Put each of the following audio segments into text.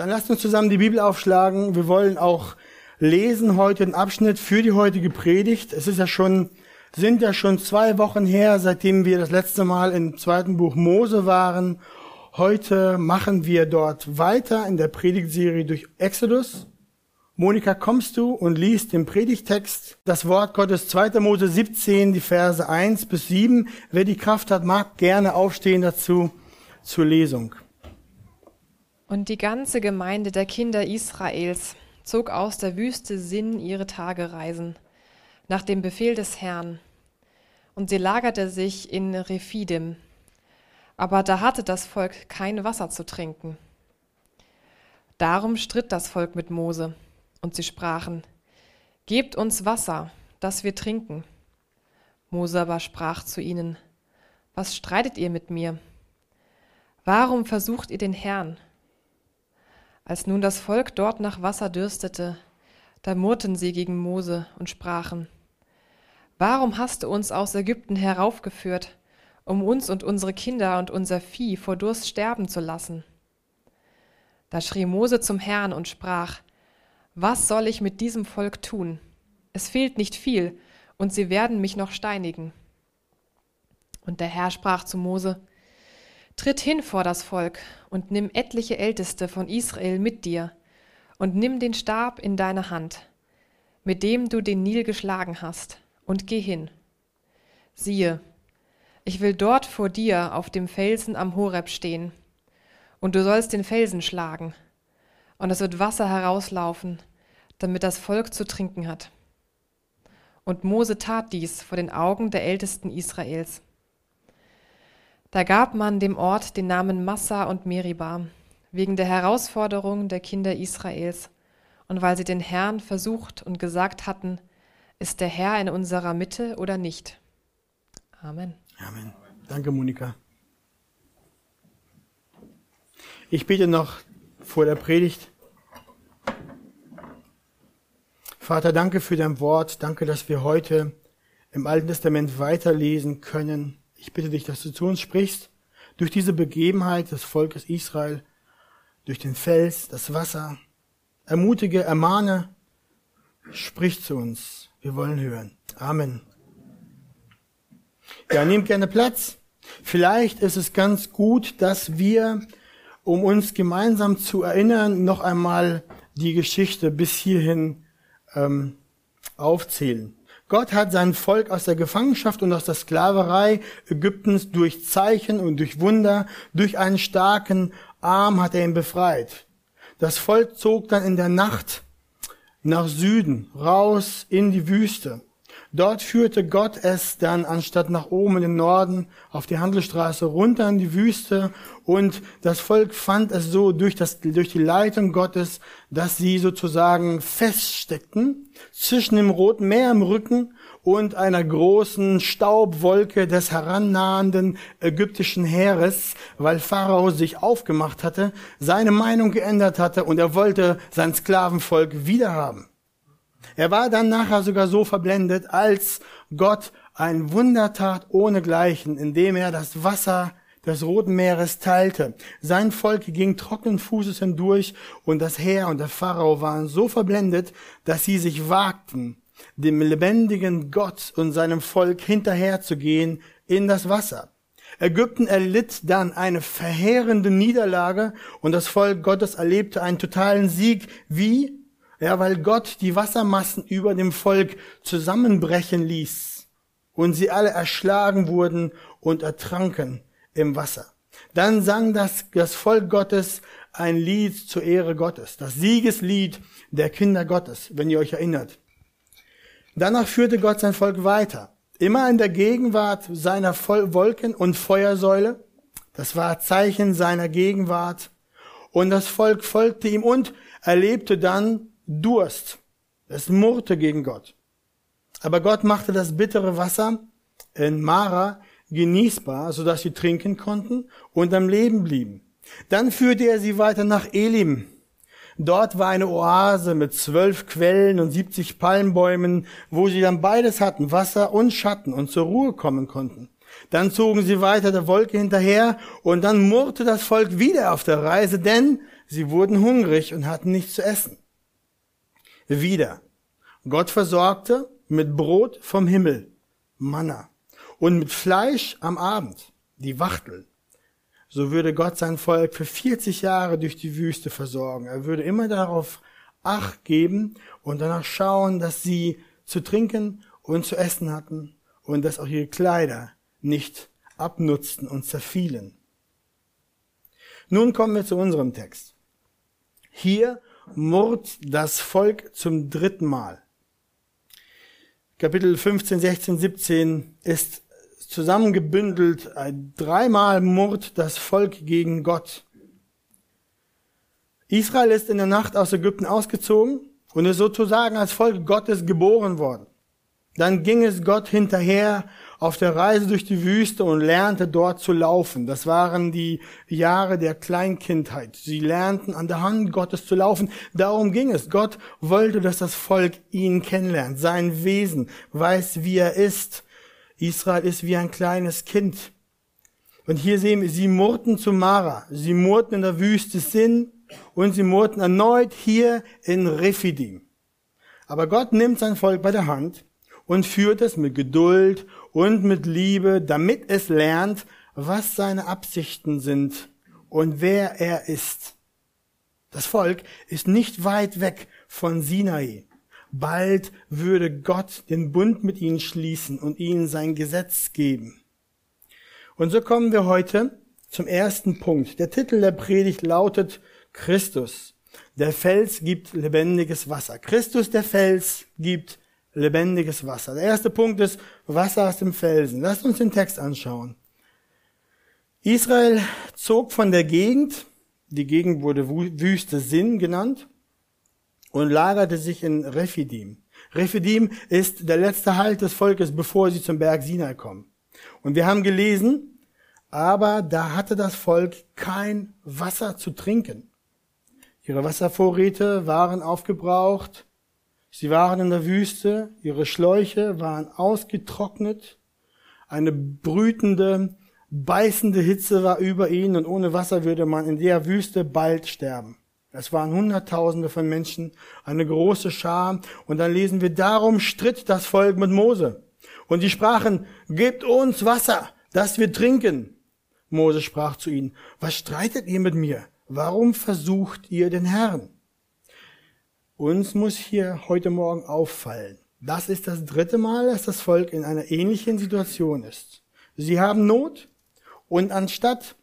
Dann lasst uns zusammen die Bibel aufschlagen. Wir wollen auch lesen heute einen Abschnitt für die heutige Predigt. Es ist ja schon, sind ja schon zwei Wochen her, seitdem wir das letzte Mal im zweiten Buch Mose waren. Heute machen wir dort weiter in der Predigtserie durch Exodus. Monika, kommst du und liest den Predigtext, das Wort Gottes 2. Mose 17, die Verse 1 bis 7. Wer die Kraft hat, mag gerne aufstehen dazu zur Lesung. Und die ganze Gemeinde der Kinder Israels zog aus der Wüste Sinn ihre Tagereisen, nach dem Befehl des Herrn. Und sie lagerte sich in Rephidim. Aber da hatte das Volk kein Wasser zu trinken. Darum stritt das Volk mit Mose, und sie sprachen, Gebt uns Wasser, dass wir trinken. Mose aber sprach zu ihnen, Was streitet ihr mit mir? Warum versucht ihr den Herrn? Als nun das Volk dort nach Wasser dürstete, da murrten sie gegen Mose und sprachen, Warum hast du uns aus Ägypten heraufgeführt, um uns und unsere Kinder und unser Vieh vor Durst sterben zu lassen? Da schrie Mose zum Herrn und sprach, Was soll ich mit diesem Volk tun? Es fehlt nicht viel, und sie werden mich noch steinigen. Und der Herr sprach zu Mose, Tritt hin vor das Volk und nimm etliche Älteste von Israel mit dir und nimm den Stab in deine Hand, mit dem du den Nil geschlagen hast, und geh hin. Siehe, ich will dort vor dir auf dem Felsen am Horeb stehen, und du sollst den Felsen schlagen, und es wird Wasser herauslaufen, damit das Volk zu trinken hat. Und Mose tat dies vor den Augen der Ältesten Israels. Da gab man dem Ort den Namen Massa und Meribah, wegen der Herausforderung der Kinder Israels und weil sie den Herrn versucht und gesagt hatten, ist der Herr in unserer Mitte oder nicht? Amen. Amen. Danke, Monika. Ich bete noch vor der Predigt. Vater, danke für dein Wort. Danke, dass wir heute im Alten Testament weiterlesen können. Ich bitte dich, dass du zu uns sprichst, durch diese Begebenheit des Volkes Israel, durch den Fels, das Wasser. Ermutige, ermahne, sprich zu uns. Wir wollen hören. Amen. Ja, nehmt gerne Platz. Vielleicht ist es ganz gut, dass wir, um uns gemeinsam zu erinnern, noch einmal die Geschichte bis hierhin ähm, aufzählen. Gott hat sein Volk aus der Gefangenschaft und aus der Sklaverei Ägyptens durch Zeichen und durch Wunder, durch einen starken Arm hat er ihn befreit. Das Volk zog dann in der Nacht nach Süden, raus in die Wüste. Dort führte Gott es dann anstatt nach oben in den Norden auf die Handelsstraße runter in die Wüste und das Volk fand es so durch, das, durch die Leitung Gottes, dass sie sozusagen feststeckten zwischen dem Roten Meer im Rücken und einer großen Staubwolke des herannahenden ägyptischen Heeres, weil Pharao sich aufgemacht hatte, seine Meinung geändert hatte und er wollte sein Sklavenvolk wiederhaben. Er war dann nachher sogar so verblendet, als Gott ein Wunder tat ohnegleichen, indem er das Wasser des Roten Meeres teilte. Sein Volk ging trockenen Fußes hindurch und das Heer und der Pharao waren so verblendet, dass sie sich wagten, dem lebendigen Gott und seinem Volk hinterherzugehen in das Wasser. Ägypten erlitt dann eine verheerende Niederlage und das Volk Gottes erlebte einen totalen Sieg. Wie? Ja, weil Gott die Wassermassen über dem Volk zusammenbrechen ließ und sie alle erschlagen wurden und ertranken im Wasser. Dann sang das, das Volk Gottes ein Lied zur Ehre Gottes, das Siegeslied der Kinder Gottes, wenn ihr euch erinnert. Danach führte Gott sein Volk weiter, immer in der Gegenwart seiner Wolken- und Feuersäule. Das war Zeichen seiner Gegenwart. Und das Volk folgte ihm und erlebte dann Durst. Es murrte gegen Gott. Aber Gott machte das bittere Wasser in Mara genießbar, sodass sie trinken konnten und am Leben blieben. Dann führte er sie weiter nach Elim. Dort war eine Oase mit zwölf Quellen und siebzig Palmbäumen, wo sie dann beides hatten, Wasser und Schatten, und zur Ruhe kommen konnten. Dann zogen sie weiter der Wolke hinterher, und dann murrte das Volk wieder auf der Reise, denn Sie wurden hungrig und hatten nichts zu essen. Wieder. Gott versorgte mit Brot vom Himmel, Manna, und mit Fleisch am Abend, die Wachtel. So würde Gott sein Volk für 40 Jahre durch die Wüste versorgen. Er würde immer darauf Acht geben und danach schauen, dass sie zu trinken und zu essen hatten und dass auch ihre Kleider nicht abnutzten und zerfielen. Nun kommen wir zu unserem Text. Hier murrt das Volk zum dritten Mal. Kapitel 15, 16, 17 ist zusammengebündelt. Dreimal murrt das Volk gegen Gott. Israel ist in der Nacht aus Ägypten ausgezogen und ist sozusagen als Volk Gottes geboren worden. Dann ging es Gott hinterher auf der Reise durch die Wüste und lernte dort zu laufen. Das waren die Jahre der Kleinkindheit. Sie lernten an der Hand Gottes zu laufen. Darum ging es. Gott wollte, dass das Volk ihn kennenlernt, sein Wesen, weiß, wie er ist. Israel ist wie ein kleines Kind. Und hier sehen wir, sie murrten zu Mara. Sie murrten in der Wüste Sinn und sie murrten erneut hier in Rephidim. Aber Gott nimmt sein Volk bei der Hand und führt es mit Geduld und mit Liebe, damit es lernt, was seine Absichten sind und wer er ist. Das Volk ist nicht weit weg von Sinai. Bald würde Gott den Bund mit ihnen schließen und ihnen sein Gesetz geben. Und so kommen wir heute zum ersten Punkt. Der Titel der Predigt lautet Christus. Der Fels gibt lebendiges Wasser. Christus, der Fels, gibt lebendiges Wasser. Der erste Punkt ist Wasser aus dem Felsen. Lasst uns den Text anschauen. Israel zog von der Gegend, die Gegend wurde Wüste Sinn genannt, und lagerte sich in Rephidim. Rephidim ist der letzte Halt des Volkes, bevor sie zum Berg Sinai kommen. Und wir haben gelesen, aber da hatte das Volk kein Wasser zu trinken. Ihre Wasservorräte waren aufgebraucht, Sie waren in der Wüste, ihre Schläuche waren ausgetrocknet, eine brütende, beißende Hitze war über ihnen und ohne Wasser würde man in der Wüste bald sterben. Es waren Hunderttausende von Menschen, eine große Schar. Und dann lesen wir, darum stritt das Volk mit Mose. Und die sprachen, gebt uns Wasser, dass wir trinken. Mose sprach zu ihnen, was streitet ihr mit mir? Warum versucht ihr den Herrn? Uns muss hier heute Morgen auffallen. Das ist das dritte Mal, dass das Volk in einer ähnlichen Situation ist. Sie haben Not und anstatt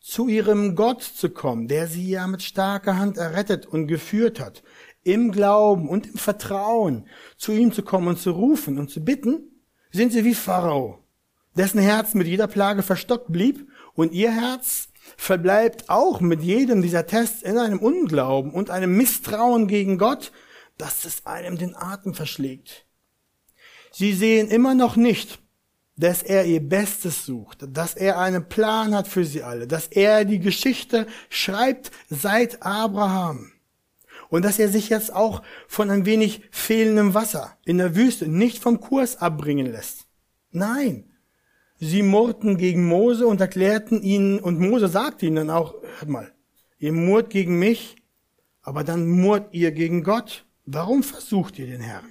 zu ihrem Gott zu kommen, der sie ja mit starker Hand errettet und geführt hat, im Glauben und im Vertrauen zu ihm zu kommen und zu rufen und zu bitten, sind sie wie Pharao, dessen Herz mit jeder Plage verstockt blieb und ihr Herz verbleibt auch mit jedem dieser Tests in einem Unglauben und einem Misstrauen gegen Gott, dass es einem den Atem verschlägt. Sie sehen immer noch nicht, dass er ihr Bestes sucht, dass er einen Plan hat für sie alle, dass er die Geschichte schreibt seit Abraham und dass er sich jetzt auch von ein wenig fehlendem Wasser in der Wüste nicht vom Kurs abbringen lässt. Nein, Sie murrten gegen Mose und erklärten ihnen, und Mose sagte ihnen dann auch, hört mal, ihr murrt gegen mich, aber dann murrt ihr gegen Gott. Warum versucht ihr den Herrn?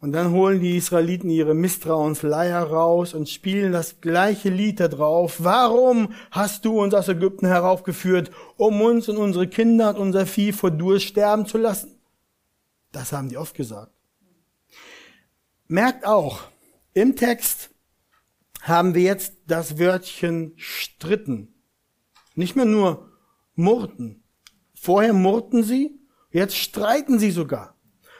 Und dann holen die Israeliten ihre Misstrauensleier raus und spielen das gleiche Lied da drauf. Warum hast du uns aus Ägypten heraufgeführt, um uns und unsere Kinder und unser Vieh vor Durst sterben zu lassen? Das haben die oft gesagt. Merkt auch, im Text haben wir jetzt das Wörtchen stritten. Nicht mehr nur murrten. Vorher murrten sie, jetzt streiten sie sogar.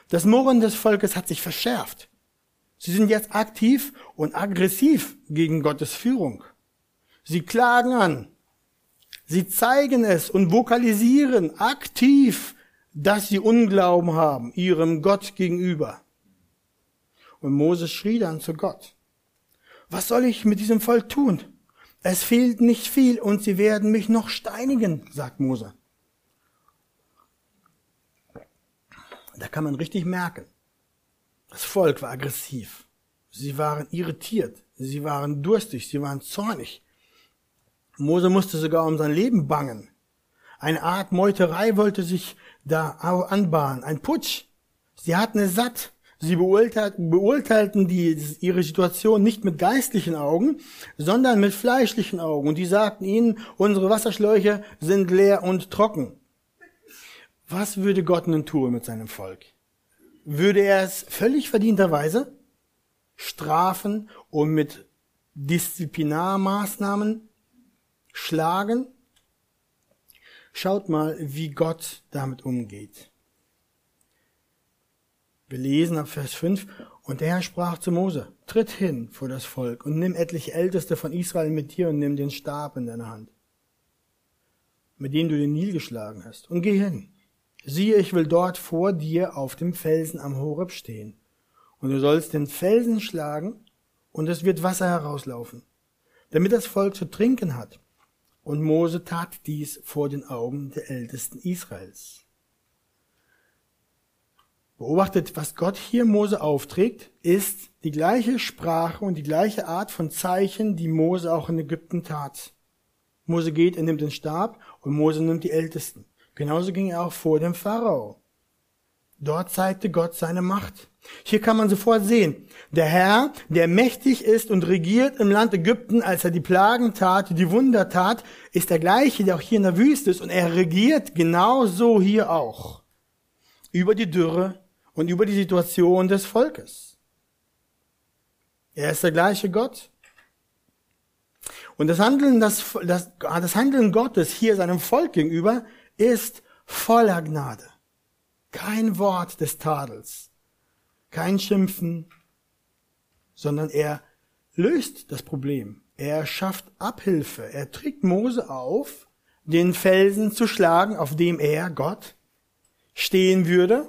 Das Murren des Volkes hat sich verschärft. Sie sind jetzt aktiv und aggressiv gegen Gottes Führung. Sie klagen an. Sie zeigen es und vokalisieren aktiv, dass sie Unglauben haben ihrem Gott gegenüber. Und Moses schrie dann zu Gott was soll ich mit diesem Volk tun? Es fehlt nicht viel und sie werden mich noch steinigen, sagt Mose. Da kann man richtig merken, das Volk war aggressiv. Sie waren irritiert, sie waren durstig, sie waren zornig. Mose musste sogar um sein Leben bangen. Eine Art Meuterei wollte sich da anbahnen, ein Putsch. Sie hatten es satt. Sie beurteilten die, ihre Situation nicht mit geistlichen Augen, sondern mit fleischlichen Augen. Und die sagten ihnen, unsere Wasserschläuche sind leer und trocken. Was würde Gott nun tun mit seinem Volk? Würde er es völlig verdienterweise strafen und mit Disziplinarmaßnahmen schlagen? Schaut mal, wie Gott damit umgeht. Wir lesen ab Vers 5, und der Herr sprach zu Mose, tritt hin vor das Volk und nimm etliche Älteste von Israel mit dir und nimm den Stab in deine Hand, mit dem du den Nil geschlagen hast, und geh hin. Siehe, ich will dort vor dir auf dem Felsen am Horeb stehen, und du sollst den Felsen schlagen, und es wird Wasser herauslaufen, damit das Volk zu trinken hat. Und Mose tat dies vor den Augen der Ältesten Israels. Beobachtet, was Gott hier Mose aufträgt, ist die gleiche Sprache und die gleiche Art von Zeichen, die Mose auch in Ägypten tat. Mose geht, er nimmt den Stab und Mose nimmt die Ältesten. Genauso ging er auch vor dem Pharao. Dort zeigte Gott seine Macht. Hier kann man sofort sehen, der Herr, der mächtig ist und regiert im Land Ägypten, als er die Plagen tat, die Wunder tat, ist der gleiche, der auch hier in der Wüste ist und er regiert genauso hier auch. Über die Dürre, und über die Situation des Volkes. Er ist der gleiche Gott. Und das Handeln, das, das, das Handeln Gottes hier seinem Volk gegenüber ist voller Gnade. Kein Wort des Tadels, kein Schimpfen, sondern er löst das Problem. Er schafft Abhilfe. Er trägt Mose auf, den Felsen zu schlagen, auf dem er, Gott, stehen würde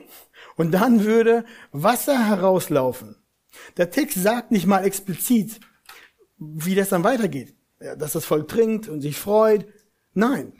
und dann würde Wasser herauslaufen. Der Text sagt nicht mal explizit, wie das dann weitergeht, dass das Volk trinkt und sich freut. Nein.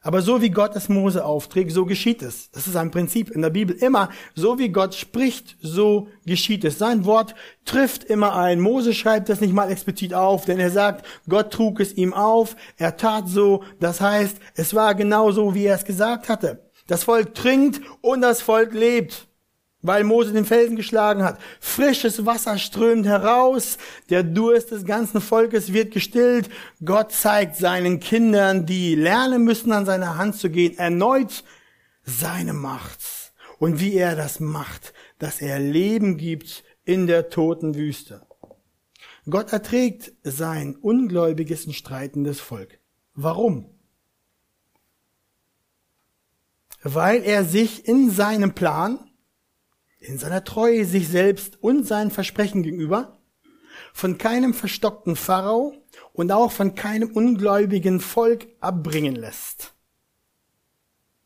Aber so wie Gott es Mose aufträgt, so geschieht es. Das ist ein Prinzip in der Bibel. Immer so wie Gott spricht, so geschieht es. Sein Wort trifft immer ein. Mose schreibt das nicht mal explizit auf, denn er sagt, Gott trug es ihm auf, er tat so. Das heißt, es war genau so, wie er es gesagt hatte. Das Volk trinkt und das Volk lebt, weil Mose den Felsen geschlagen hat. Frisches Wasser strömt heraus, der Durst des ganzen Volkes wird gestillt. Gott zeigt seinen Kindern, die lernen müssen, an seiner Hand zu gehen, erneut seine Macht und wie er das macht, dass er Leben gibt in der toten Wüste. Gott erträgt sein ungläubiges und streitendes Volk. Warum? Weil er sich in seinem Plan, in seiner Treue sich selbst und seinen Versprechen gegenüber von keinem verstockten Pharao und auch von keinem ungläubigen Volk abbringen lässt.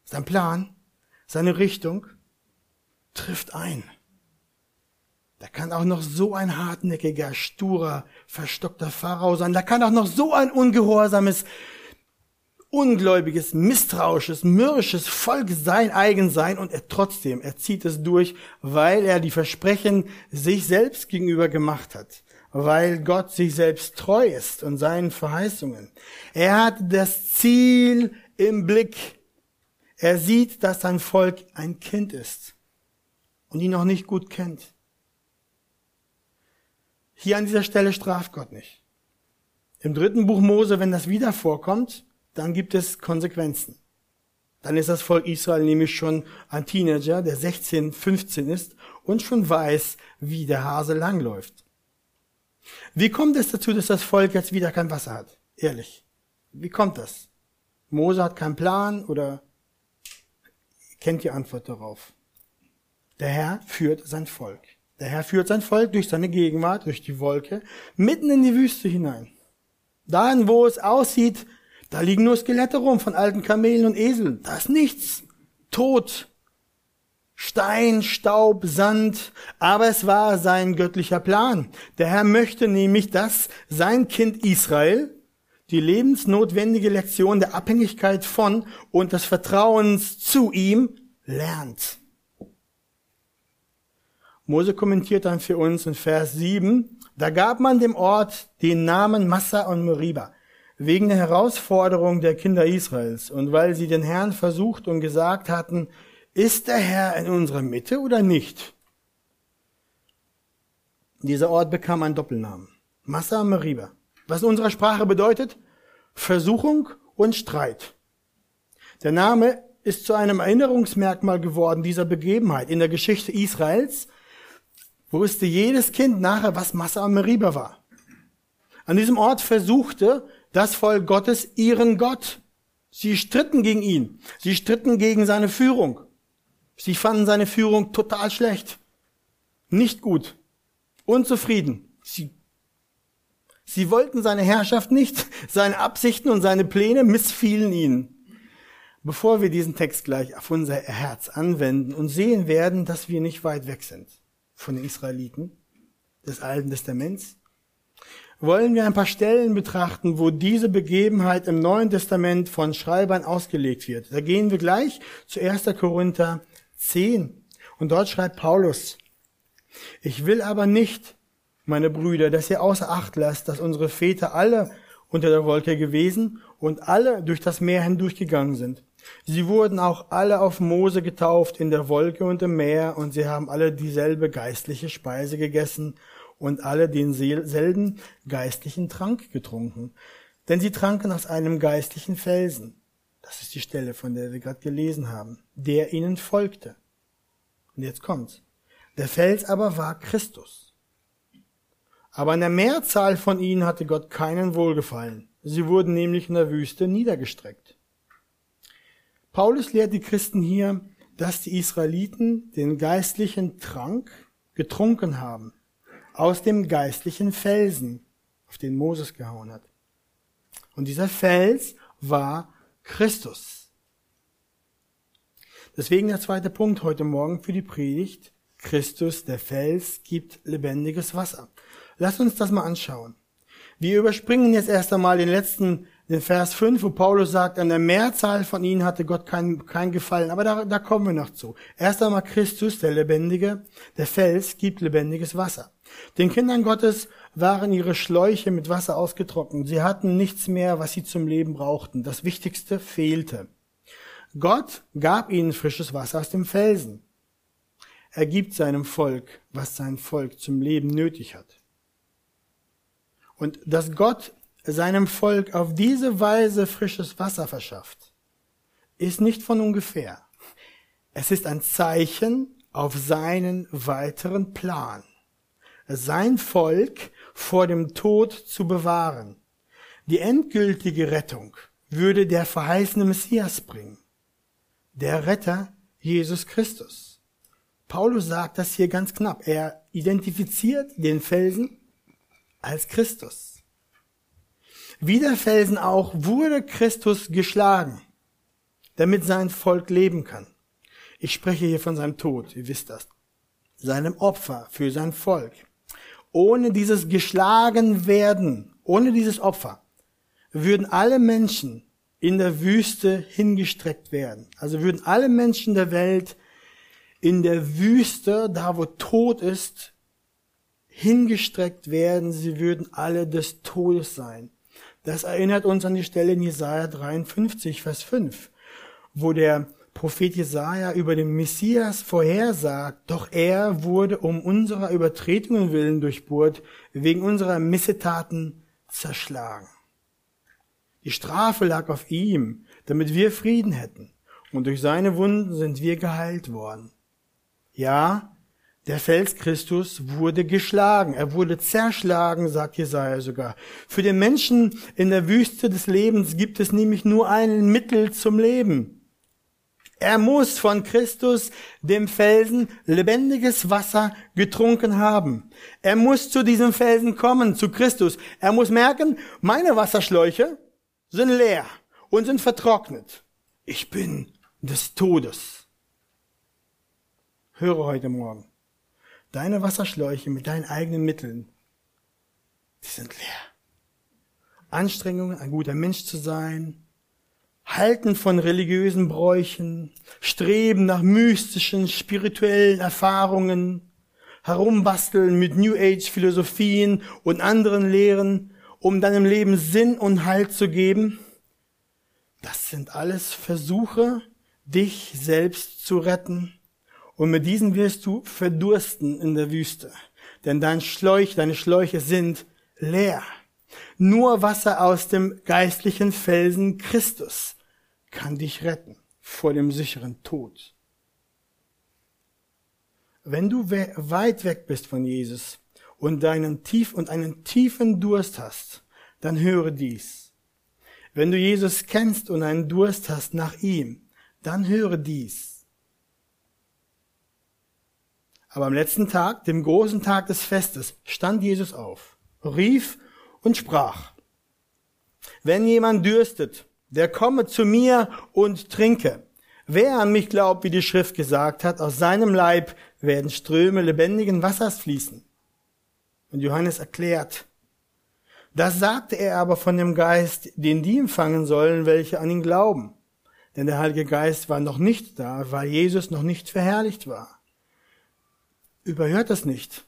Sein Plan, seine Richtung trifft ein. Da kann auch noch so ein hartnäckiger, sturer, verstockter Pharao sein. Da kann auch noch so ein ungehorsames ungläubiges, misstrauisches, mürrisches Volk sein eigen sein und er trotzdem, er zieht es durch, weil er die Versprechen sich selbst gegenüber gemacht hat, weil Gott sich selbst treu ist und seinen Verheißungen. Er hat das Ziel im Blick. Er sieht, dass sein Volk ein Kind ist und ihn noch nicht gut kennt. Hier an dieser Stelle straft Gott nicht. Im dritten Buch Mose, wenn das wieder vorkommt, dann gibt es Konsequenzen. Dann ist das Volk Israel nämlich schon ein Teenager, der 16, 15 ist und schon weiß, wie der Hase langläuft. Wie kommt es dazu, dass das Volk jetzt wieder kein Wasser hat? Ehrlich. Wie kommt das? Mose hat keinen Plan oder kennt die Antwort darauf? Der Herr führt sein Volk. Der Herr führt sein Volk durch seine Gegenwart, durch die Wolke, mitten in die Wüste hinein. Dahin, wo es aussieht, da liegen nur Skelette rum von alten Kamelen und Eseln. Da ist nichts. Tod. Stein, Staub, Sand. Aber es war sein göttlicher Plan. Der Herr möchte nämlich, dass sein Kind Israel die lebensnotwendige Lektion der Abhängigkeit von und des Vertrauens zu ihm lernt. Mose kommentiert dann für uns in Vers 7, da gab man dem Ort den Namen Massa und Meriba wegen der Herausforderung der Kinder Israels und weil sie den Herrn versucht und gesagt hatten, ist der Herr in unserer Mitte oder nicht? Dieser Ort bekam einen Doppelnamen. Massa Meriba. Was in unserer Sprache bedeutet? Versuchung und Streit. Der Name ist zu einem Erinnerungsmerkmal geworden dieser Begebenheit in der Geschichte Israels, wusste jedes Kind nachher, was Massa Meriba war. An diesem Ort versuchte das Volk Gottes ihren Gott. Sie stritten gegen ihn. Sie stritten gegen seine Führung. Sie fanden seine Führung total schlecht. Nicht gut. Unzufrieden. Sie, sie wollten seine Herrschaft nicht. Seine Absichten und seine Pläne missfielen ihnen. Bevor wir diesen Text gleich auf unser Herz anwenden und sehen werden, dass wir nicht weit weg sind von den Israeliten des Alten Testaments, wollen wir ein paar Stellen betrachten, wo diese Begebenheit im Neuen Testament von Schreibern ausgelegt wird. Da gehen wir gleich zu 1. Korinther 10. Und dort schreibt Paulus, ich will aber nicht, meine Brüder, dass ihr außer Acht lasst, dass unsere Väter alle unter der Wolke gewesen und alle durch das Meer hindurchgegangen sind. Sie wurden auch alle auf Mose getauft in der Wolke und im Meer und sie haben alle dieselbe geistliche Speise gegessen und alle denselben geistlichen Trank getrunken. Denn sie tranken aus einem geistlichen Felsen. Das ist die Stelle, von der wir gerade gelesen haben, der ihnen folgte. Und jetzt kommt's. Der Fels aber war Christus. Aber an der Mehrzahl von ihnen hatte Gott keinen Wohlgefallen. Sie wurden nämlich in der Wüste niedergestreckt. Paulus lehrt die Christen hier, dass die Israeliten den geistlichen Trank getrunken haben aus dem geistlichen Felsen, auf den Moses gehauen hat. Und dieser Fels war Christus. Deswegen der zweite Punkt heute Morgen für die Predigt. Christus, der Fels, gibt lebendiges Wasser. Lass uns das mal anschauen. Wir überspringen jetzt erst einmal den letzten den Vers 5, wo Paulus sagt, an der Mehrzahl von ihnen hatte Gott kein, kein Gefallen. Aber da, da kommen wir noch zu. Erst einmal Christus, der Lebendige, der Fels, gibt lebendiges Wasser. Den Kindern Gottes waren ihre Schläuche mit Wasser ausgetrocknet. Sie hatten nichts mehr, was sie zum Leben brauchten. Das Wichtigste fehlte. Gott gab ihnen frisches Wasser aus dem Felsen. Er gibt seinem Volk, was sein Volk zum Leben nötig hat. Und dass Gott seinem Volk auf diese Weise frisches Wasser verschafft, ist nicht von ungefähr. Es ist ein Zeichen auf seinen weiteren Plan, sein Volk vor dem Tod zu bewahren. Die endgültige Rettung würde der verheißene Messias bringen. Der Retter Jesus Christus. Paulus sagt das hier ganz knapp. Er identifiziert den Felsen als Christus. Wie der Felsen auch wurde Christus geschlagen, damit sein Volk leben kann. Ich spreche hier von seinem Tod, ihr wisst das. Seinem Opfer für sein Volk. Ohne dieses geschlagen werden, ohne dieses Opfer, würden alle Menschen in der Wüste hingestreckt werden. Also würden alle Menschen der Welt in der Wüste, da wo Tod ist, hingestreckt werden. Sie würden alle des Todes sein. Das erinnert uns an die Stelle in Jesaja 53, Vers 5, wo der Prophet Jesaja über den Messias vorhersagt, doch er wurde um unserer Übertretungen willen durchbohrt, wegen unserer Missetaten zerschlagen. Die Strafe lag auf ihm, damit wir Frieden hätten, und durch seine Wunden sind wir geheilt worden. Ja, der Fels Christus wurde geschlagen, er wurde zerschlagen, sagt Jesaja sogar. Für den Menschen in der Wüste des Lebens gibt es nämlich nur ein Mittel zum Leben. Er muss von Christus, dem Felsen, lebendiges Wasser getrunken haben. Er muss zu diesem Felsen kommen, zu Christus. Er muss merken, meine Wasserschläuche sind leer und sind vertrocknet. Ich bin des Todes. Höre heute Morgen. Deine Wasserschläuche mit deinen eigenen Mitteln, die sind leer. Anstrengungen, ein guter Mensch zu sein, Halten von religiösen Bräuchen, Streben nach mystischen, spirituellen Erfahrungen, Herumbasteln mit New Age Philosophien und anderen Lehren um deinem Leben Sinn und Halt zu geben? Das sind alles Versuche, dich selbst zu retten. Und mit diesen wirst du verdursten in der Wüste. Denn dein Schläuch, deine Schläuche sind leer. Nur Wasser aus dem geistlichen Felsen Christus kann dich retten vor dem sicheren Tod. Wenn du weit weg bist von Jesus und deinen tief und einen tiefen Durst hast, dann höre dies. Wenn du Jesus kennst und einen Durst hast nach ihm, dann höre dies. Aber am letzten Tag, dem großen Tag des Festes, stand Jesus auf, rief und sprach, wenn jemand dürstet, der komme zu mir und trinke. Wer an mich glaubt, wie die Schrift gesagt hat, aus seinem Leib werden Ströme lebendigen Wassers fließen. Und Johannes erklärt, das sagte er aber von dem Geist, den die empfangen sollen, welche an ihn glauben. Denn der Heilige Geist war noch nicht da, weil Jesus noch nicht verherrlicht war. Überhört das nicht.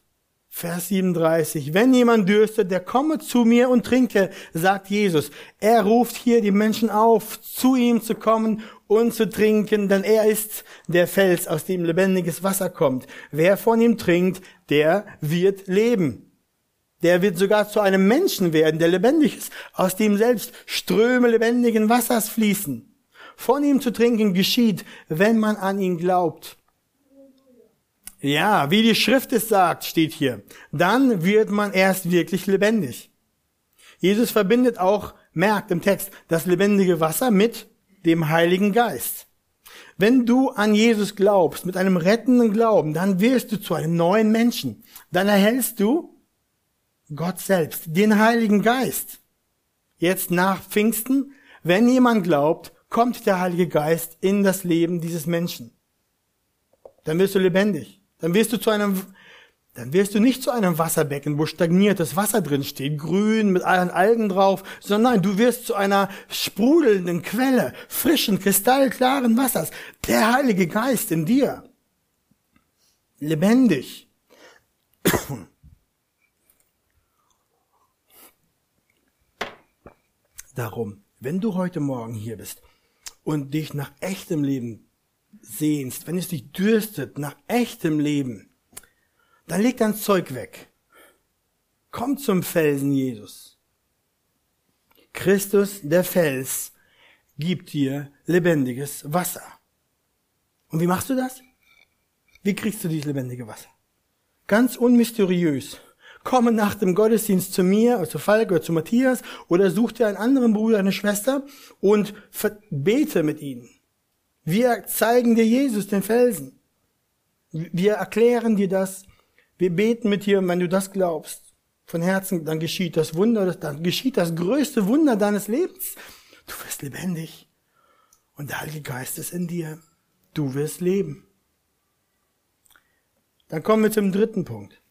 Vers 37. Wenn jemand dürstet, der komme zu mir und trinke, sagt Jesus. Er ruft hier die Menschen auf, zu ihm zu kommen und zu trinken, denn er ist der Fels, aus dem lebendiges Wasser kommt. Wer von ihm trinkt, der wird leben. Der wird sogar zu einem Menschen werden, der lebendig ist, aus dem selbst Ströme lebendigen Wassers fließen. Von ihm zu trinken geschieht, wenn man an ihn glaubt. Ja, wie die Schrift es sagt, steht hier. Dann wird man erst wirklich lebendig. Jesus verbindet auch, merkt im Text, das lebendige Wasser mit dem Heiligen Geist. Wenn du an Jesus glaubst, mit einem rettenden Glauben, dann wirst du zu einem neuen Menschen. Dann erhältst du Gott selbst, den Heiligen Geist. Jetzt nach Pfingsten, wenn jemand glaubt, kommt der Heilige Geist in das Leben dieses Menschen. Dann wirst du lebendig. Dann wirst du zu einem, dann wirst du nicht zu einem Wasserbecken, wo stagniertes Wasser drin steht, grün mit allen Algen drauf, sondern nein, du wirst zu einer sprudelnden Quelle, frischen, kristallklaren Wassers. Der Heilige Geist in dir. Lebendig. Darum, wenn du heute Morgen hier bist und dich nach echtem Leben sehnst, wenn es dich dürstet nach echtem Leben, dann leg dein Zeug weg. Komm zum Felsen Jesus. Christus, der Fels, gibt dir lebendiges Wasser. Und wie machst du das? Wie kriegst du dieses lebendige Wasser? Ganz unmysteriös. Komme nach dem Gottesdienst zu mir, oder zu Falk oder zu Matthias oder such dir einen anderen Bruder, eine Schwester und bete mit ihnen. Wir zeigen dir Jesus, den Felsen. Wir erklären dir das. Wir beten mit dir, und wenn du das glaubst, von Herzen, dann geschieht das Wunder, dann geschieht das größte Wunder deines Lebens. Du wirst lebendig. Und der Heilige Geist ist in dir. Du wirst leben. Dann kommen wir zum dritten Punkt.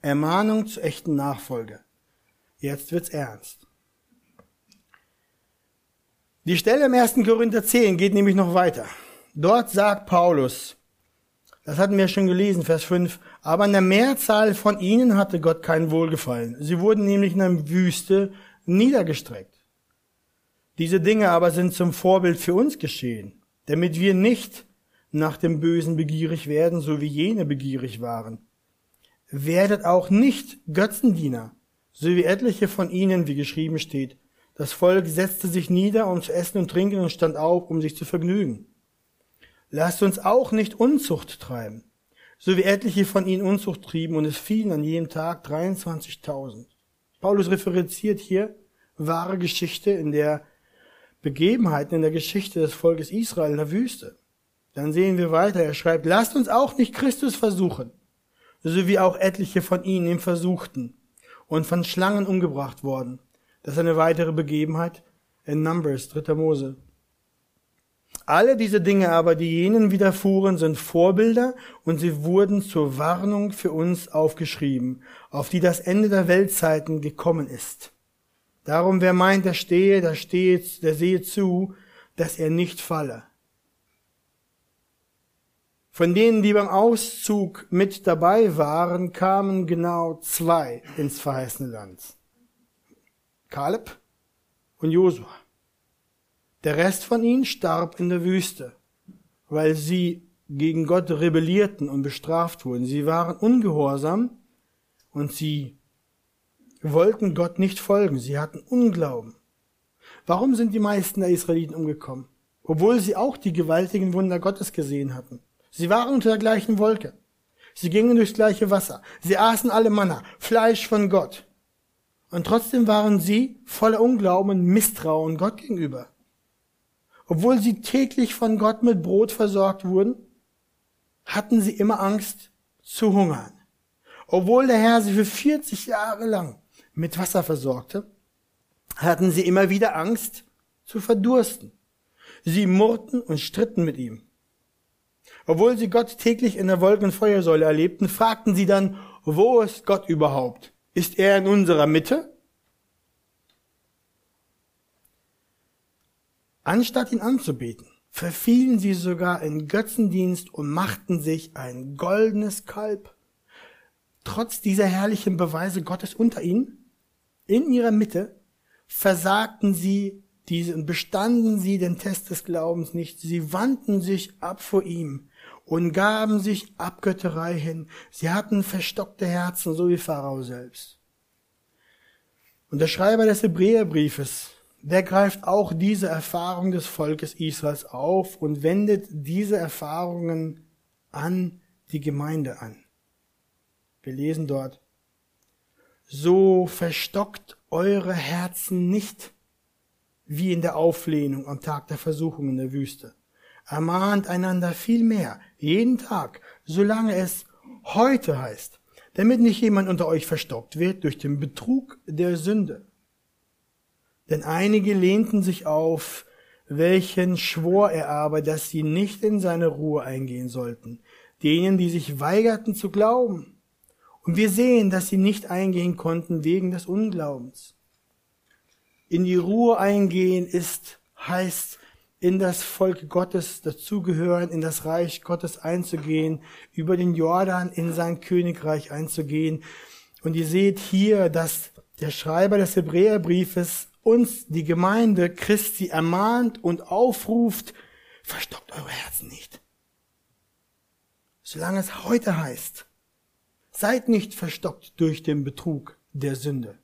Ermahnung zur echten Nachfolge. Jetzt wird's ernst. Die Stelle im 1. Korinther 10 geht nämlich noch weiter. Dort sagt Paulus, das hatten wir schon gelesen, Vers 5, aber in der Mehrzahl von ihnen hatte Gott kein Wohlgefallen. Sie wurden nämlich in einer Wüste niedergestreckt. Diese Dinge aber sind zum Vorbild für uns geschehen, damit wir nicht nach dem Bösen begierig werden, so wie jene begierig waren. Werdet auch nicht Götzendiener, so wie etliche von ihnen, wie geschrieben steht, das Volk setzte sich nieder, um zu essen und trinken und stand auf, um sich zu vergnügen. Lasst uns auch nicht Unzucht treiben, so wie etliche von ihnen Unzucht trieben und es fielen an jedem Tag 23.000. Paulus referenziert hier wahre Geschichte in der Begebenheiten in der Geschichte des Volkes Israel in der Wüste. Dann sehen wir weiter, er schreibt, lasst uns auch nicht Christus versuchen, so wie auch etliche von ihnen ihm versuchten und von Schlangen umgebracht worden. Das ist eine weitere Begebenheit in Numbers, 3. Mose. Alle diese Dinge aber, die jenen widerfuhren, sind Vorbilder und sie wurden zur Warnung für uns aufgeschrieben, auf die das Ende der Weltzeiten gekommen ist. Darum, wer meint, der stehe, der stehe, der sehe zu, dass er nicht falle. Von denen, die beim Auszug mit dabei waren, kamen genau zwei ins verheißene Land. Kaleb und Josua. Der Rest von ihnen starb in der Wüste, weil sie gegen Gott rebellierten und bestraft wurden. Sie waren ungehorsam und sie wollten Gott nicht folgen. Sie hatten Unglauben. Warum sind die meisten der Israeliten umgekommen? Obwohl sie auch die gewaltigen Wunder Gottes gesehen hatten. Sie waren unter der gleichen Wolke. Sie gingen durchs gleiche Wasser. Sie aßen alle Manna, Fleisch von Gott. Und trotzdem waren sie voller Unglauben und Misstrauen Gott gegenüber. Obwohl sie täglich von Gott mit Brot versorgt wurden, hatten sie immer Angst zu hungern. Obwohl der Herr sie für 40 Jahre lang mit Wasser versorgte, hatten sie immer wieder Angst zu verdursten. Sie murrten und stritten mit ihm. Obwohl sie Gott täglich in der Wolken- und Feuersäule erlebten, fragten sie dann, wo ist Gott überhaupt? Ist er in unserer Mitte? Anstatt ihn anzubeten, verfielen sie sogar in Götzendienst und machten sich ein goldenes Kalb. Trotz dieser herrlichen Beweise Gottes unter ihnen, in ihrer Mitte, versagten sie diese und bestanden sie den Test des Glaubens nicht. Sie wandten sich ab vor ihm und gaben sich Abgötterei hin. Sie hatten verstockte Herzen, so wie Pharao selbst. Und der Schreiber des Hebräerbriefes, der greift auch diese Erfahrung des Volkes Israels auf und wendet diese Erfahrungen an die Gemeinde an. Wir lesen dort, so verstockt eure Herzen nicht, wie in der Auflehnung am Tag der Versuchung in der Wüste. Ermahnt einander viel mehr, jeden Tag, solange es heute heißt, damit nicht jemand unter euch verstockt wird durch den Betrug der Sünde. Denn einige lehnten sich auf, welchen schwor er aber, dass sie nicht in seine Ruhe eingehen sollten, denen, die sich weigerten zu glauben. Und wir sehen, dass sie nicht eingehen konnten wegen des Unglaubens. In die Ruhe eingehen ist, heißt, in das Volk Gottes dazugehören, in das Reich Gottes einzugehen, über den Jordan in sein Königreich einzugehen. Und ihr seht hier, dass der Schreiber des Hebräerbriefes uns, die Gemeinde Christi, ermahnt und aufruft, verstockt eure Herzen nicht. Solange es heute heißt, seid nicht verstockt durch den Betrug der Sünde.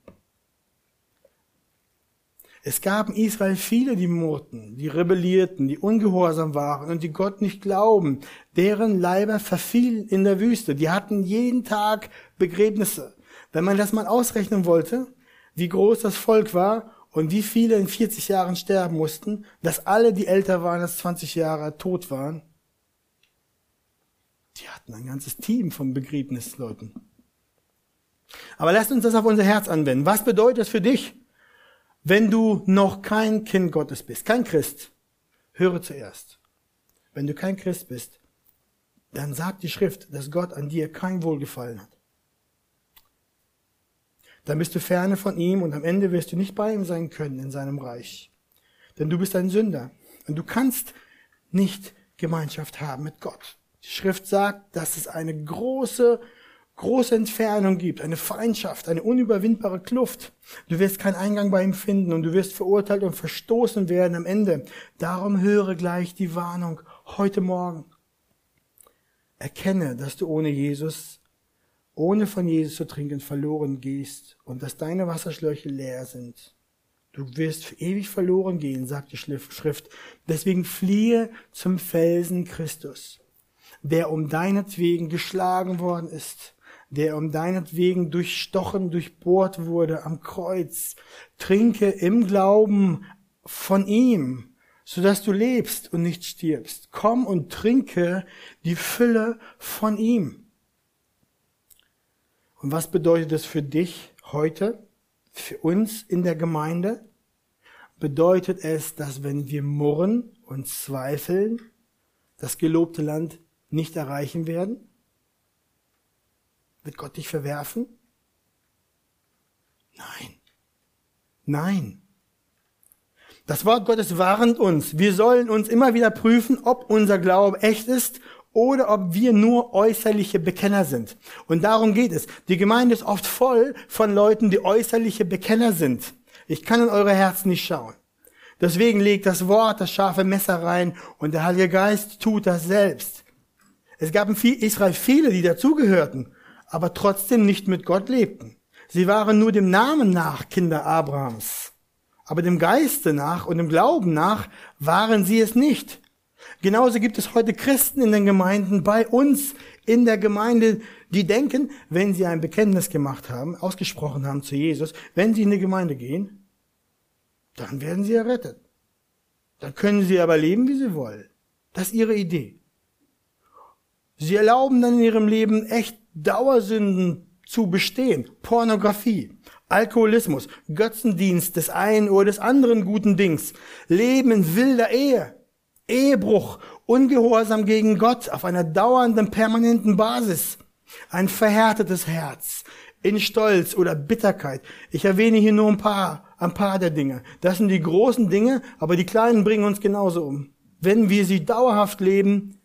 Es gab in Israel viele, die murrten, die rebellierten, die ungehorsam waren und die Gott nicht glauben. Deren Leiber verfielen in der Wüste. Die hatten jeden Tag Begräbnisse. Wenn man das mal ausrechnen wollte, wie groß das Volk war und wie viele in 40 Jahren sterben mussten, dass alle, die älter waren als 20 Jahre, tot waren, die hatten ein ganzes Team von Begräbnisleuten. Aber lasst uns das auf unser Herz anwenden. Was bedeutet das für dich? Wenn du noch kein Kind Gottes bist, kein Christ, höre zuerst. Wenn du kein Christ bist, dann sagt die Schrift, dass Gott an dir kein Wohlgefallen hat. Dann bist du ferne von ihm und am Ende wirst du nicht bei ihm sein können in seinem Reich. Denn du bist ein Sünder und du kannst nicht Gemeinschaft haben mit Gott. Die Schrift sagt, dass es eine große große Entfernung gibt, eine Feindschaft, eine unüberwindbare Kluft. Du wirst keinen Eingang bei ihm finden und du wirst verurteilt und verstoßen werden am Ende. Darum höre gleich die Warnung heute Morgen. Erkenne, dass du ohne Jesus, ohne von Jesus zu trinken, verloren gehst und dass deine Wasserschläuche leer sind. Du wirst ewig verloren gehen, sagt die Schrift. Deswegen fliehe zum Felsen Christus, der um deinetwegen geschlagen worden ist der um deinetwegen durchstochen, durchbohrt wurde am Kreuz. Trinke im Glauben von ihm, so dass du lebst und nicht stirbst. Komm und trinke die Fülle von ihm. Und was bedeutet das für dich heute, für uns in der Gemeinde? Bedeutet es, dass wenn wir murren und zweifeln, das gelobte Land nicht erreichen werden? Wird Gott dich verwerfen? Nein. Nein. Das Wort Gottes warnt uns. Wir sollen uns immer wieder prüfen, ob unser Glaube echt ist oder ob wir nur äußerliche Bekenner sind. Und darum geht es. Die Gemeinde ist oft voll von Leuten, die äußerliche Bekenner sind. Ich kann in eure Herzen nicht schauen. Deswegen legt das Wort das scharfe Messer rein und der Heilige Geist tut das selbst. Es gab in Israel viele, die dazugehörten, aber trotzdem nicht mit Gott lebten. Sie waren nur dem Namen nach Kinder Abrahams. Aber dem Geiste nach und dem Glauben nach waren sie es nicht. Genauso gibt es heute Christen in den Gemeinden, bei uns in der Gemeinde, die denken, wenn sie ein Bekenntnis gemacht haben, ausgesprochen haben zu Jesus, wenn sie in die Gemeinde gehen, dann werden sie errettet. Dann können sie aber leben, wie sie wollen. Das ist ihre Idee. Sie erlauben dann in ihrem Leben echt Dauersünden zu bestehen. Pornografie, Alkoholismus, Götzendienst des einen oder des anderen guten Dings, Leben in wilder Ehe, Ehebruch, Ungehorsam gegen Gott auf einer dauernden, permanenten Basis, ein verhärtetes Herz, in Stolz oder Bitterkeit. Ich erwähne hier nur ein paar, ein paar der Dinge. Das sind die großen Dinge, aber die kleinen bringen uns genauso um. Wenn wir sie dauerhaft leben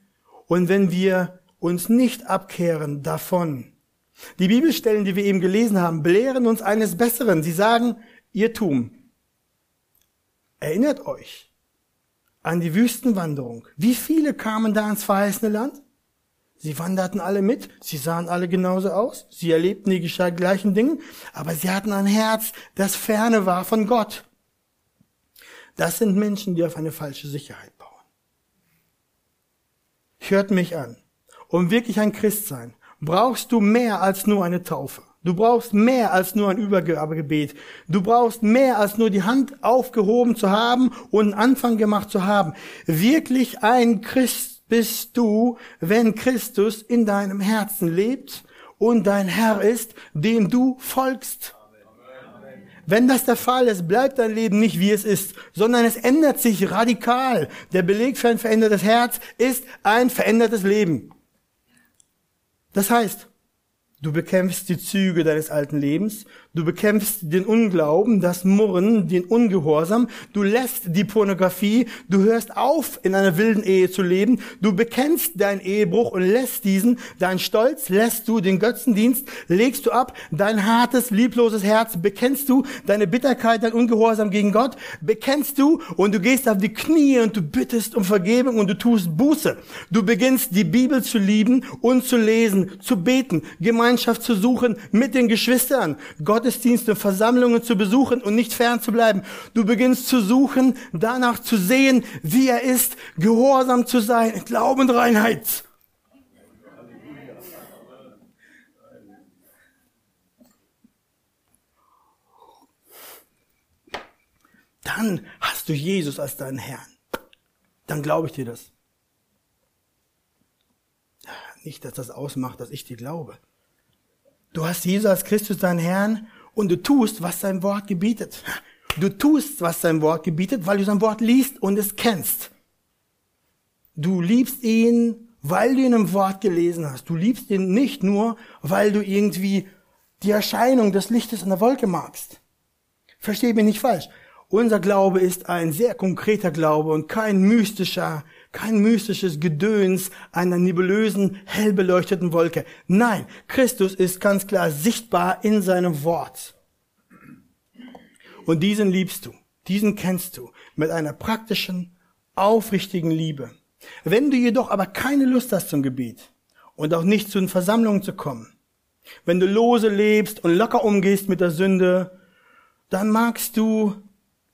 und wenn wir uns nicht abkehren davon. Die Bibelstellen, die wir eben gelesen haben, belehren uns eines Besseren. Sie sagen, Irrtum. Erinnert euch an die Wüstenwanderung. Wie viele kamen da ins verheißene Land? Sie wanderten alle mit, sie sahen alle genauso aus, sie erlebten die gleichen Dinge, aber sie hatten ein Herz, das ferne war von Gott. Das sind Menschen, die auf eine falsche Sicherheit bauen. Hört mich an. Um wirklich ein Christ sein, brauchst du mehr als nur eine Taufe. Du brauchst mehr als nur ein Übergabegebet. Du brauchst mehr als nur die Hand aufgehoben zu haben und einen Anfang gemacht zu haben. Wirklich ein Christ bist du, wenn Christus in deinem Herzen lebt und dein Herr ist, dem du folgst. Wenn das der Fall ist, bleibt dein Leben nicht wie es ist, sondern es ändert sich radikal. Der Beleg für ein verändertes Herz ist ein verändertes Leben. Das heißt, Du bekämpfst die Züge deines alten Lebens. Du bekämpfst den Unglauben, das Murren, den Ungehorsam. Du lässt die Pornografie. Du hörst auf, in einer wilden Ehe zu leben. Du bekennst deinen Ehebruch und lässt diesen. Dein Stolz lässt du, den Götzendienst legst du ab. Dein hartes, liebloses Herz bekennst du. Deine Bitterkeit, dein Ungehorsam gegen Gott bekennst du. Und du gehst auf die Knie und du bittest um Vergebung und du tust Buße. Du beginnst die Bibel zu lieben und zu lesen, zu beten, Gemeinschaft zu suchen mit den Geschwistern, Gottesdienste, Versammlungen zu besuchen und nicht fern zu bleiben. Du beginnst zu suchen, danach zu sehen, wie er ist, gehorsam zu sein, in Glauben und Reinheit. Dann hast du Jesus als deinen Herrn. Dann glaube ich dir das. Nicht, dass das ausmacht, dass ich dir glaube. Du hast Jesus als Christus deinen Herrn und du tust, was sein Wort gebietet. Du tust, was sein Wort gebietet, weil du sein Wort liest und es kennst. Du liebst ihn, weil du ihn im Wort gelesen hast. Du liebst ihn nicht nur, weil du irgendwie die Erscheinung des Lichtes in der Wolke magst. Versteh mich nicht falsch. Unser Glaube ist ein sehr konkreter Glaube und kein mystischer, kein mystisches Gedöns einer nebulösen, hell beleuchteten Wolke. Nein, Christus ist ganz klar sichtbar in seinem Wort. Und diesen liebst du, diesen kennst du mit einer praktischen, aufrichtigen Liebe. Wenn du jedoch aber keine Lust hast zum Gebet und auch nicht zu den Versammlungen zu kommen, wenn du lose lebst und locker umgehst mit der Sünde, dann magst du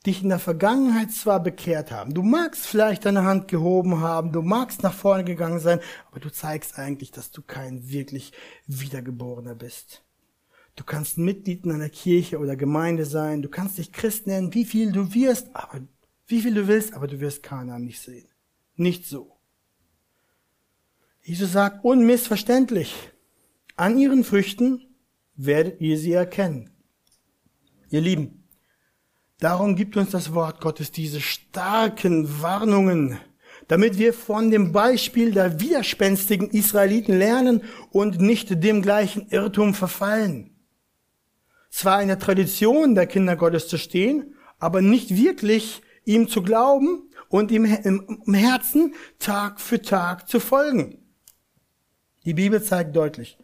dich in der Vergangenheit zwar bekehrt haben, du magst vielleicht deine Hand gehoben haben, du magst nach vorne gegangen sein, aber du zeigst eigentlich, dass du kein wirklich Wiedergeborener bist. Du kannst Mitglied in einer Kirche oder Gemeinde sein, du kannst dich Christ nennen, wie viel du wirst, aber wie viel du willst, aber du wirst Kanaan nicht sehen. Nicht so. Jesus sagt unmissverständlich, an ihren Früchten werdet ihr sie erkennen. Ihr Lieben, Darum gibt uns das Wort Gottes diese starken Warnungen, damit wir von dem Beispiel der widerspenstigen Israeliten lernen und nicht dem gleichen Irrtum verfallen. Zwar in der Tradition der Kinder Gottes zu stehen, aber nicht wirklich ihm zu glauben und ihm im Herzen Tag für Tag zu folgen. Die Bibel zeigt deutlich,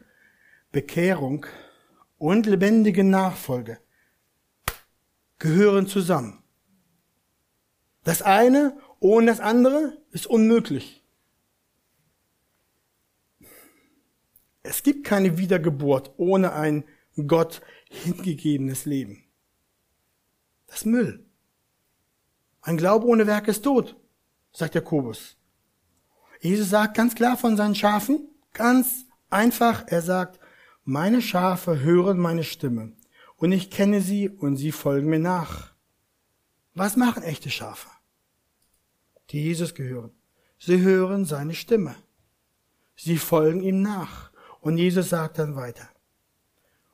Bekehrung und lebendige Nachfolge gehören zusammen. Das eine ohne das andere ist unmöglich. Es gibt keine Wiedergeburt ohne ein Gott hingegebenes Leben. Das ist Müll. Ein Glaube ohne Werk ist tot, sagt Jakobus. Jesus sagt ganz klar von seinen Schafen, ganz einfach, er sagt, meine Schafe hören meine Stimme und ich kenne sie und sie folgen mir nach. Was machen echte Schafe, die Jesus gehören? Sie hören seine Stimme. Sie folgen ihm nach. Und Jesus sagt dann weiter.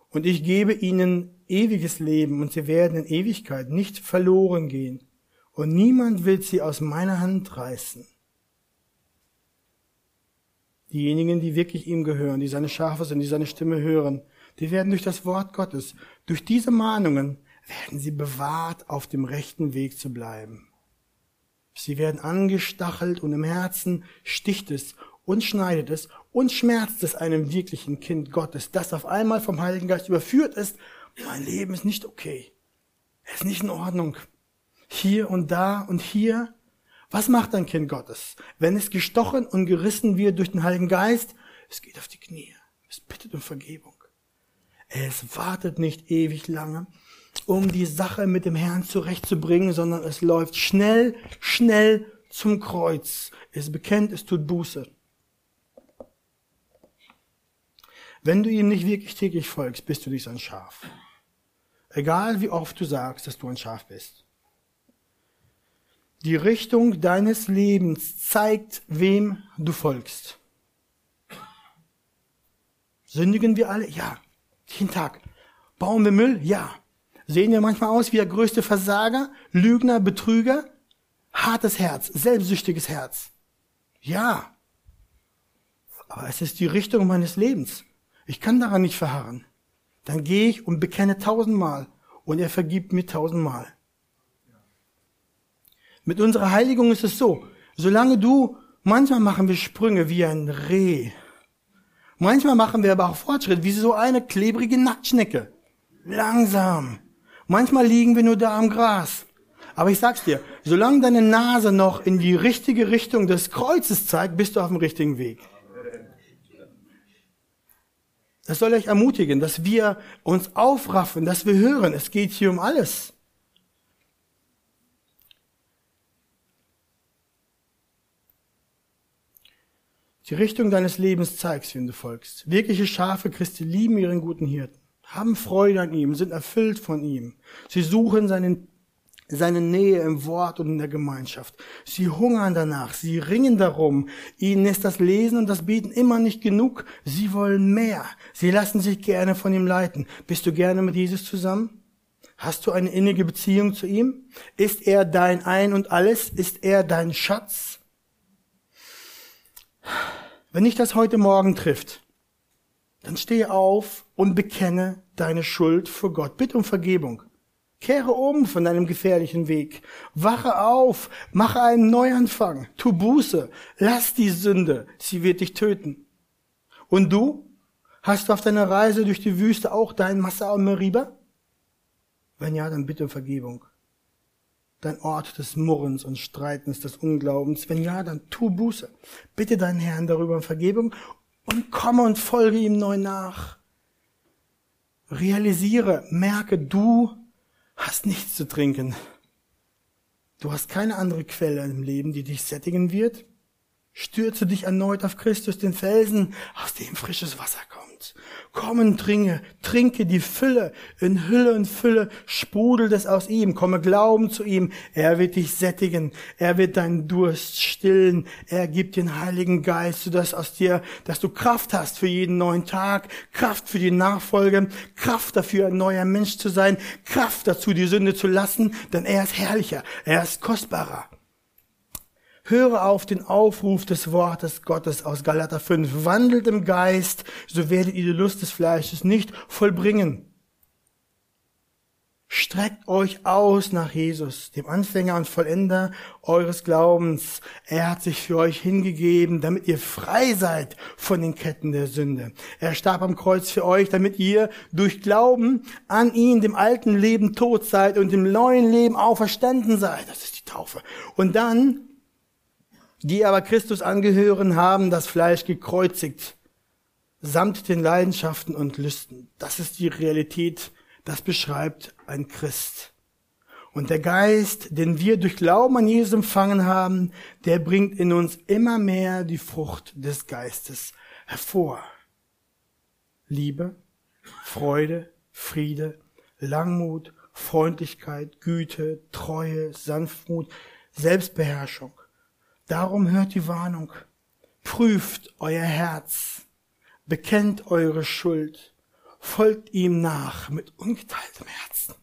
Und ich gebe ihnen ewiges Leben und sie werden in Ewigkeit nicht verloren gehen. Und niemand will sie aus meiner Hand reißen. Diejenigen, die wirklich ihm gehören, die seine Schafe sind, die seine Stimme hören, die werden durch das Wort Gottes, durch diese Mahnungen, werden sie bewahrt, auf dem rechten Weg zu bleiben. Sie werden angestachelt und im Herzen sticht es und schneidet es und schmerzt es einem wirklichen Kind Gottes, das auf einmal vom Heiligen Geist überführt ist. Mein Leben ist nicht okay. Es ist nicht in Ordnung. Hier und da und hier. Was macht ein Kind Gottes? Wenn es gestochen und gerissen wird durch den Heiligen Geist, es geht auf die Knie. Es bittet um Vergebung. Es wartet nicht ewig lange, um die Sache mit dem Herrn zurechtzubringen, sondern es läuft schnell, schnell zum Kreuz. Es bekennt, es tut Buße. Wenn du ihm nicht wirklich täglich folgst, bist du nicht ein Schaf. Egal wie oft du sagst, dass du ein Schaf bist. Die Richtung deines Lebens zeigt, wem du folgst. Sündigen wir alle? Ja. Jeden Tag. Bauen wir Müll? Ja. Sehen wir manchmal aus wie der größte Versager, Lügner, Betrüger? Hartes Herz, selbstsüchtiges Herz. Ja. Aber es ist die Richtung meines Lebens. Ich kann daran nicht verharren. Dann gehe ich und bekenne tausendmal und er vergibt mir tausendmal. Mit unserer Heiligung ist es so, solange du, manchmal machen wir Sprünge wie ein Reh. Manchmal machen wir aber auch Fortschritt, wie so eine klebrige Nacktschnecke. Langsam. Manchmal liegen wir nur da am Gras. Aber ich sag's dir, solange deine Nase noch in die richtige Richtung des Kreuzes zeigt, bist du auf dem richtigen Weg. Das soll euch ermutigen, dass wir uns aufraffen, dass wir hören, es geht hier um alles. Die Richtung deines Lebens zeigst, wenn du folgst. Wirkliche Schafe Christi lieben ihren guten Hirten, haben Freude an ihm, sind erfüllt von ihm. Sie suchen seinen seine Nähe im Wort und in der Gemeinschaft. Sie hungern danach, sie ringen darum. Ihnen ist das Lesen und das Beten immer nicht genug. Sie wollen mehr. Sie lassen sich gerne von ihm leiten. Bist du gerne mit Jesus zusammen? Hast du eine innige Beziehung zu ihm? Ist er dein Ein und alles? Ist er dein Schatz? Wenn dich das heute Morgen trifft, dann stehe auf und bekenne deine Schuld vor Gott. Bitte um Vergebung. Kehre um von deinem gefährlichen Weg. Wache auf, mache einen Neuanfang, tu Buße, lass die Sünde, sie wird dich töten. Und du? Hast du auf deiner Reise durch die Wüste auch dein Massa und Meriba? Wenn ja, dann bitte um Vergebung. Dein Ort des Murrens und Streitens, des Unglaubens. Wenn ja, dann tu Buße. Bitte deinen Herrn darüber um Vergebung und komme und folge ihm neu nach. Realisiere, merke, du hast nichts zu trinken. Du hast keine andere Quelle im Leben, die dich sättigen wird. Stürze dich erneut auf Christus, den Felsen, aus dem frisches Wasser kommt. Komm und trinke, trinke die Fülle, in Hülle und Fülle sprudelt es aus ihm. Komme Glauben zu ihm, er wird dich sättigen, er wird deinen Durst stillen, er gibt den Heiligen Geist, sodass aus dir, dass du Kraft hast für jeden neuen Tag, Kraft für die Nachfolge, Kraft dafür, ein neuer Mensch zu sein, Kraft dazu, die Sünde zu lassen, denn er ist herrlicher, er ist kostbarer. Höre auf den Aufruf des Wortes Gottes aus Galater 5. Wandelt im Geist, so werdet ihr die Lust des Fleisches nicht vollbringen. Streckt euch aus nach Jesus, dem Anfänger und Vollender eures Glaubens. Er hat sich für euch hingegeben, damit ihr frei seid von den Ketten der Sünde. Er starb am Kreuz für euch, damit ihr durch Glauben an ihn, dem alten Leben tot seid und dem neuen Leben auferstanden seid. Das ist die Taufe. Und dann, die aber Christus angehören, haben das Fleisch gekreuzigt, samt den Leidenschaften und Lüsten. Das ist die Realität das beschreibt ein Christ. Und der Geist, den wir durch Glauben an Jesus empfangen haben, der bringt in uns immer mehr die Frucht des Geistes hervor. Liebe, Freude, Friede, Langmut, Freundlichkeit, Güte, Treue, Sanftmut, Selbstbeherrschung. Darum hört die Warnung. Prüft euer Herz, bekennt eure Schuld folgt ihm nach mit ungeteiltem Herzen.